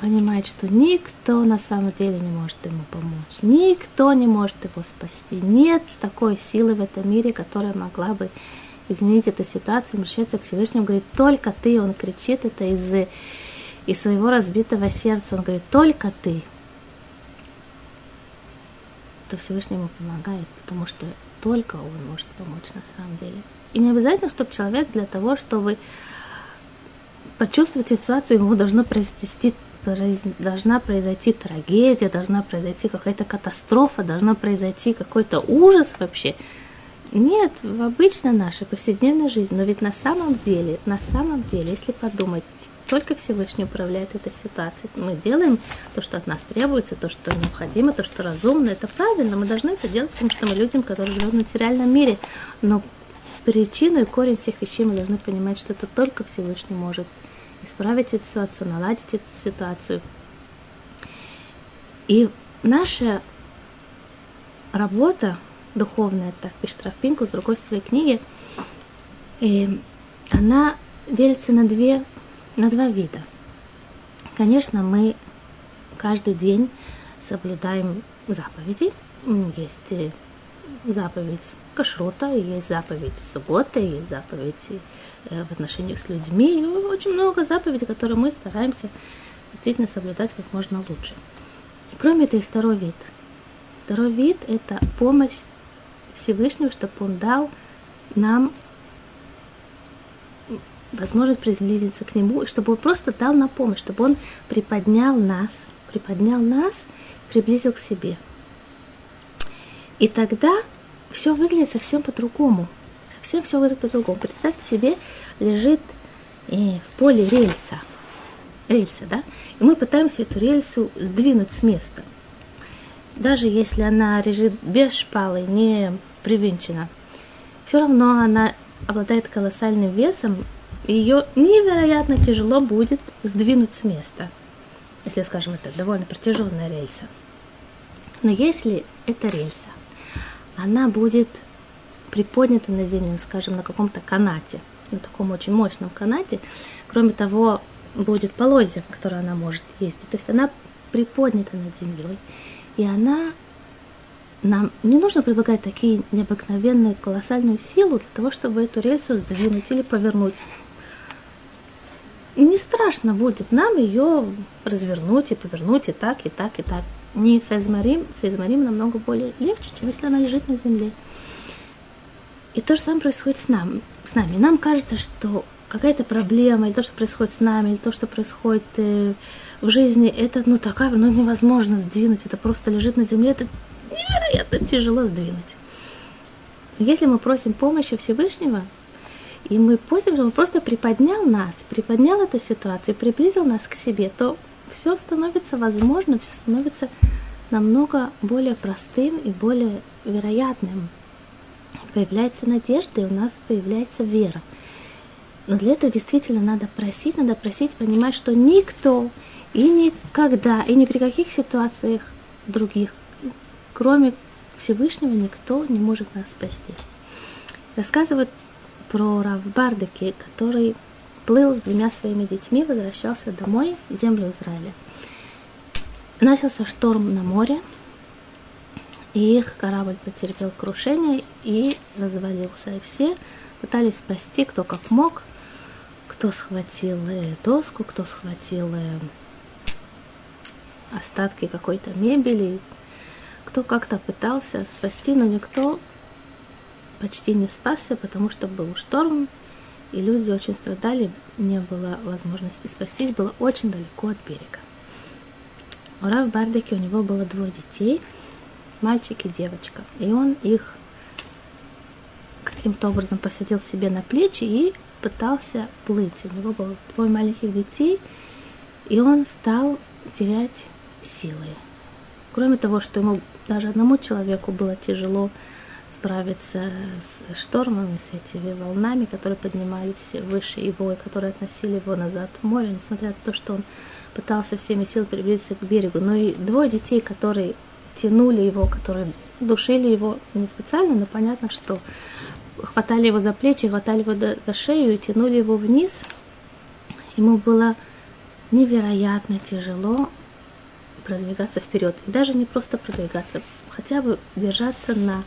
Speaker 1: понимает, что никто на самом деле не может ему помочь, никто не может его спасти, нет такой силы в этом мире, которая могла бы изменить эту ситуацию, обращается к Всевышнему, говорит, только ты, он кричит это из, из своего разбитого сердца, он говорит, только ты. то Всевышний ему помогает, потому что только он может помочь на самом деле. И не обязательно, чтобы человек для того, чтобы почувствовать ситуацию, ему должно произойти должна произойти трагедия, должна произойти какая-то катастрофа, должна произойти какой-то ужас вообще. Нет, в обычной нашей повседневной жизни, но ведь на самом деле, на самом деле, если подумать, только Всевышний управляет этой ситуацией. Мы делаем то, что от нас требуется, то, что необходимо, то, что разумно. Это правильно, мы должны это делать, потому что мы людям, которые живут в материальном мире. Но причину и корень всех вещей мы должны понимать, что это только Всевышний может исправить эту ситуацию, наладить эту ситуацию. И наша работа духовная, так пишет Рафпинкл с другой своей книги, и она делится на, две, на два вида. Конечно, мы каждый день соблюдаем заповеди. Есть э, заповедь кашрута, есть заповедь субботы, есть заповедь э, в отношениях с людьми. И очень много заповедей, которые мы стараемся действительно соблюдать как можно лучше. Кроме этого, есть второй вид. Второй вид – это помощь Всевышнего, чтобы Он дал нам возможность приблизиться к Нему, и чтобы Он просто дал нам помощь, чтобы Он приподнял нас, приподнял нас, приблизил к себе. И тогда все выглядит совсем по-другому. Совсем все выглядит по-другому. Представьте себе, лежит э, в поле рельса. Рельса, да? И мы пытаемся эту рельсу сдвинуть с места. Даже если она лежит без шпалы, не привинчена, все равно она обладает колоссальным весом, и ее невероятно тяжело будет сдвинуть с места. Если, скажем, это довольно протяженная рельса. Но если это рельса, она будет приподнята на земле, скажем, на каком-то канате, на таком очень мощном канате. Кроме того, будет полозья, которое она может есть. То есть она приподнята над землей, и она нам не нужно предлагать такие необыкновенные, колоссальную силу для того, чтобы эту рельсу сдвинуть или повернуть. Не страшно будет нам ее развернуть и повернуть и так, и так, и так не соизмерим, соизмерим намного более легче, чем если она лежит на земле. И то же самое происходит с, нам, с нами. Нам кажется, что какая-то проблема, или то, что происходит с нами, или то, что происходит э, в жизни, это ну такая, ну невозможно сдвинуть, это просто лежит на земле, это невероятно тяжело сдвинуть. Если мы просим помощи Всевышнего, и мы просим, чтобы он просто приподнял нас, приподнял эту ситуацию, приблизил нас к себе, то все становится возможным, все становится намного более простым и более вероятным. Появляется надежда, и у нас появляется вера. Но для этого действительно надо просить, надо просить, понимать, что никто и никогда, и ни при каких ситуациях других, кроме Всевышнего, никто не может нас спасти. Рассказывают про Рав Бардеки, который плыл с двумя своими детьми, возвращался домой в землю Израиля. Начался шторм на море, и их корабль потерпел крушение и развалился. И все пытались спасти, кто как мог, кто схватил э, доску, кто схватил э, остатки какой-то мебели, кто как-то пытался спасти, но никто почти не спасся, потому что был шторм, и люди очень страдали, не было возможности спастись, было очень далеко от берега. У Рав Бардеки у него было двое детей, мальчик и девочка, и он их каким-то образом посадил себе на плечи и пытался плыть. У него было двое маленьких детей, и он стал терять силы. Кроме того, что ему даже одному человеку было тяжело справиться с штормами, с этими волнами, которые поднимались выше его и которые относили его назад в море, несмотря на то, что он пытался всеми силами приблизиться к берегу. Но и двое детей, которые тянули его, которые душили его не специально, но понятно, что хватали его за плечи, хватали его за шею и тянули его вниз. Ему было невероятно тяжело продвигаться вперед. И даже не просто продвигаться, хотя бы держаться на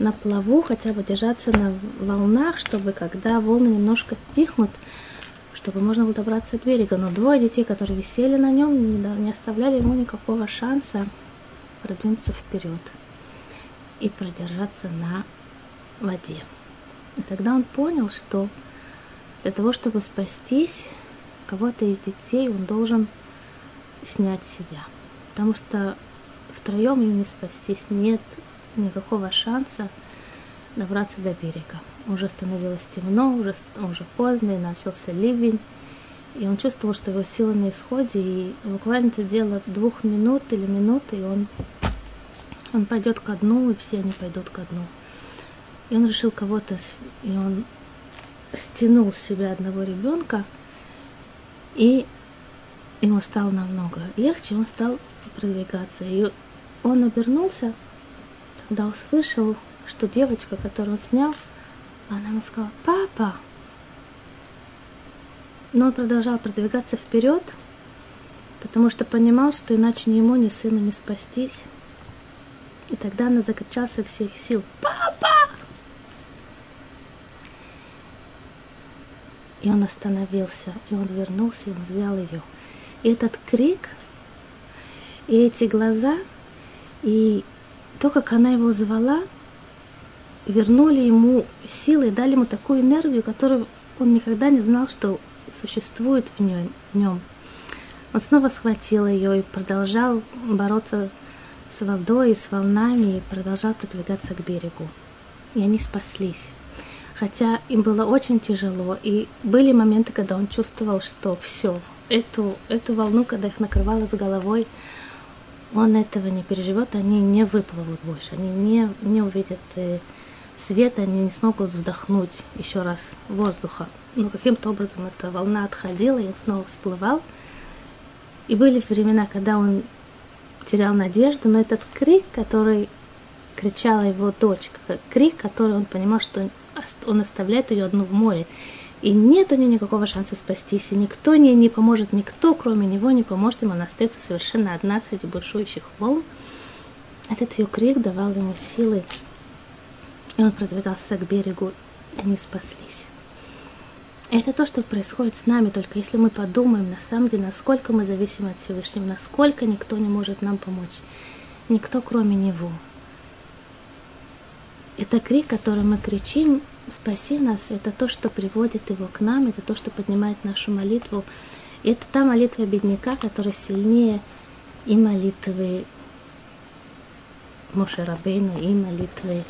Speaker 1: на плаву, хотя бы держаться на волнах, чтобы когда волны немножко стихнут, чтобы можно было добраться до берега. Но двое детей, которые висели на нем, не, оставляли ему никакого шанса продвинуться вперед. и продержаться на воде. И тогда он понял, что для того, чтобы спастись, кого-то из детей он должен снять себя. Потому что втроем им не спастись, нет никакого шанса добраться до берега. Уже становилось темно, уже, уже поздно, и начался ливень. И он чувствовал, что его сила на исходе, и буквально это дело двух минут или минуты, и он, он пойдет ко дну, и все они пойдут ко дну. И он решил кого-то, и он стянул с себя одного ребенка, и ему стало намного легче, он стал продвигаться. И он обернулся, когда услышал, что девочка, которую он снял, она ему сказала, папа. Но он продолжал продвигаться вперед, потому что понимал, что иначе ни ему, ни сыну не спастись. И тогда она закричала всех сил, папа! И он остановился, и он вернулся, и он взял ее. И этот крик, и эти глаза, и то, как она его звала, вернули ему силы, дали ему такую энергию, которую он никогда не знал, что существует в нем. В. Он снова схватил ее и продолжал бороться с водой и с волнами, и продолжал продвигаться к берегу. И они спаслись хотя им было очень тяжело, и были моменты, когда он чувствовал, что все, эту, эту волну, когда их накрывало с головой, он этого не переживет, они не выплывут больше, они не, не увидят э, свет, они не смогут вздохнуть еще раз воздуха. Но каким-то образом эта волна отходила, и он снова всплывал. И были времена, когда он терял надежду, но этот крик, который кричала его дочка, крик, который он понимал, что он оставляет ее одну в море. И нет у нее никакого шанса спастись, и никто ей не поможет, никто, кроме него, не поможет ему, она остается совершенно одна среди бушующих волн. Этот ее крик давал ему силы, и он продвигался к берегу, и они спаслись. Это то, что происходит с нами, только если мы подумаем, на самом деле, насколько мы зависим от Всевышнего, насколько никто не может нам помочь. Никто, кроме Него. Это крик, который мы кричим, спаси нас, это то, что приводит его к нам, это то, что поднимает нашу молитву. И это та молитва бедняка, которая сильнее и молитвы Мушарабейну, и молитвы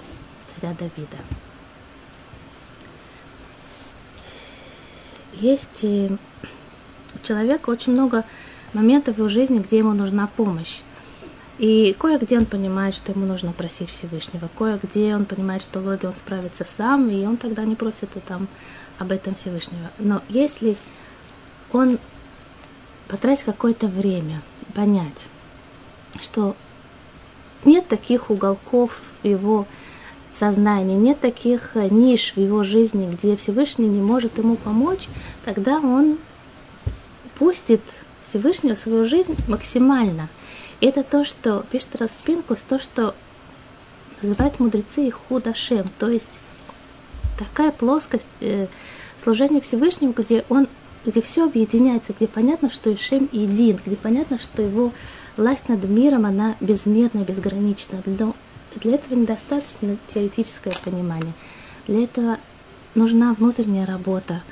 Speaker 1: царя Давида. Есть у человека очень много моментов в его жизни, где ему нужна помощь. И кое-где он понимает, что ему нужно просить Всевышнего, кое-где он понимает, что вроде он справится сам, и он тогда не просит там об этом Всевышнего. Но если он потратит какое-то время понять, что нет таких уголков его сознании, нет таких ниш в его жизни, где Всевышний не может ему помочь, тогда он пустит Всевышнего в свою жизнь максимально – это то, что пишет Распинкус, то, что называют мудрецы худашем, то есть такая плоскость э, служения Всевышнему, где он где все объединяется, где понятно, что Ишем един, где понятно, что его власть над миром, она безмерна, безгранична. Но для этого недостаточно теоретическое понимание. Для этого нужна внутренняя работа.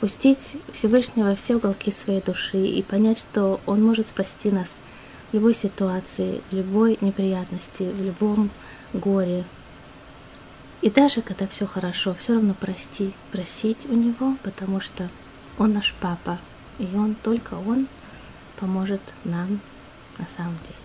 Speaker 1: Пустить Всевышнего во все уголки своей души и понять, что Он может спасти нас – любой ситуации, в любой неприятности, в любом горе. И даже когда все хорошо, все равно прости, просить у него, потому что он наш папа, и он, только он поможет нам на самом деле.